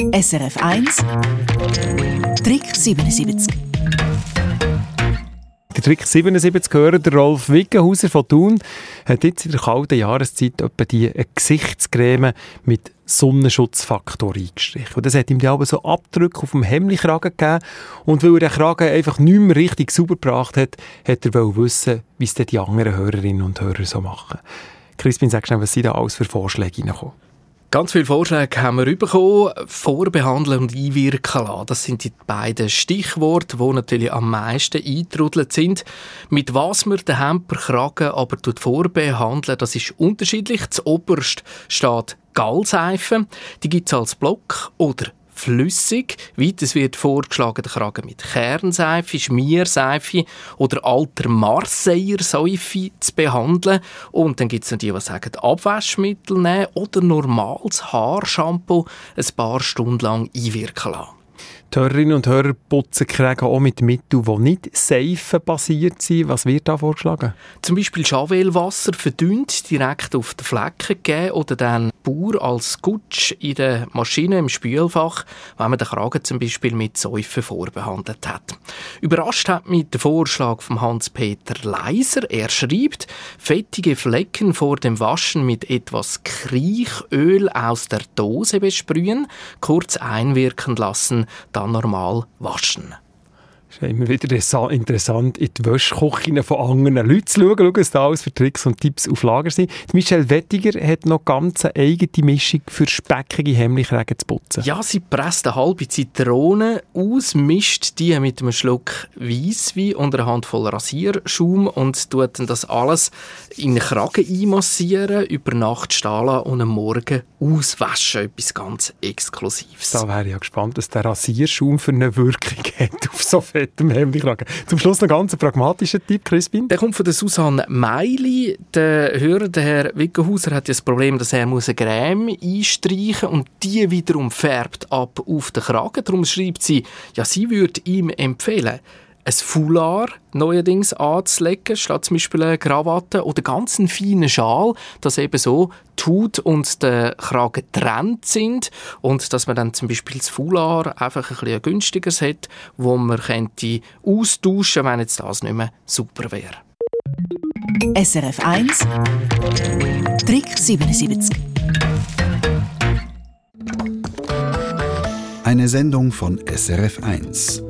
SRF 1 Trick 77 der Trick 77 hören, der Rolf Wickenhauser von Thun hat jetzt in der kalten Jahreszeit etwa die Gesichtscreme mit Sonnenschutzfaktor eingestrichen. Und das hat ihm dann aber so Abdrücke auf dem Hemdkragen gegeben. Und weil er den Kragen einfach nicht mehr richtig sauber gebracht hat, hat er wissen, wie es die anderen Hörerinnen und Hörer so machen. Crispin, sag schnell, was sind da alles für Vorschläge reingekommen? Ganz viele Vorschläge haben wir bekommen. Vorbehandeln und einwirken lassen. Das sind die beiden Stichworte, die natürlich am meisten eintrudelt sind. Mit was man den Hemperkragen aber vorbehandeln, das ist unterschiedlich. Zuoberst steht Gallseife. Die gibt es als Block oder flüssig. Weiters wird vorgeschlagen, der Kragen mit Kernseife, Schmierseife oder alter Marseiller Seife zu behandeln. Und dann gibt es noch die, die sagen, Abwaschmittel nehmen oder normales Haarshampoo ein paar Stunden lang einwirken lassen. Die Hörerinnen und Hörer putzen kriegen auch mit Mitteln, die nicht seifenbasiert sind. Was wird da vorgeschlagen? Zum Beispiel Javelwasser verdünnt direkt auf die Flecken geben oder dann Bauer als Gutsch in der Maschine im Spülfach, wenn man den Kragen zum Beispiel mit Säufen vorbehandelt hat. Überrascht hat mich der Vorschlag von Hans-Peter Leiser. Er schreibt, fettige Flecken vor dem Waschen mit etwas Kriechöl aus der Dose besprühen, kurz einwirken lassen, dann normal waschen. Ist immer wieder interessant, in die Wäschküche von anderen Leuten zu schauen, schauen, was da alles für Tricks und Tipps auf Lager sind. Die Michelle Wettiger hat noch ganz eine eigene Mischung für speckige Hemmlichrägen zu putzen. Ja, sie presst eine halbe Zitrone aus, mischt die mit einem Schluck Weisswein und einer Handvoll Rasierschaum und tut dann das alles in den Kragen einmassieren, über Nacht stehen und am Morgen auswaschen. Etwas ganz Exklusives. Da wäre ich ja gespannt, was der Rasierschaum für eine Wirkung hat auf so viel fettem Hemdkragen. Zum Schluss noch ganz pragmatischer Tipp, Crispin. Der kommt von der Susanne Meili. Der Hörer, der Herr Wickenhauser, hat ja das Problem, dass er muss eine Creme einstreichen und die wiederum färbt ab auf den Kragen. Darum schreibt sie, ja, sie würde ihm empfehlen, ein Foulard neuerdings anzulegen, statt zum Beispiel eine Krawatte oder ganz einen feinen Schal, dass eben so tut und der Kragen getrennt sind und dass man dann zum Beispiel das Foulard einfach ein bisschen günstigeres hat, wo man könnte austauschen, wenn jetzt das nicht mehr super wäre. SRF 1 Trick 77 Eine Sendung von SRF 1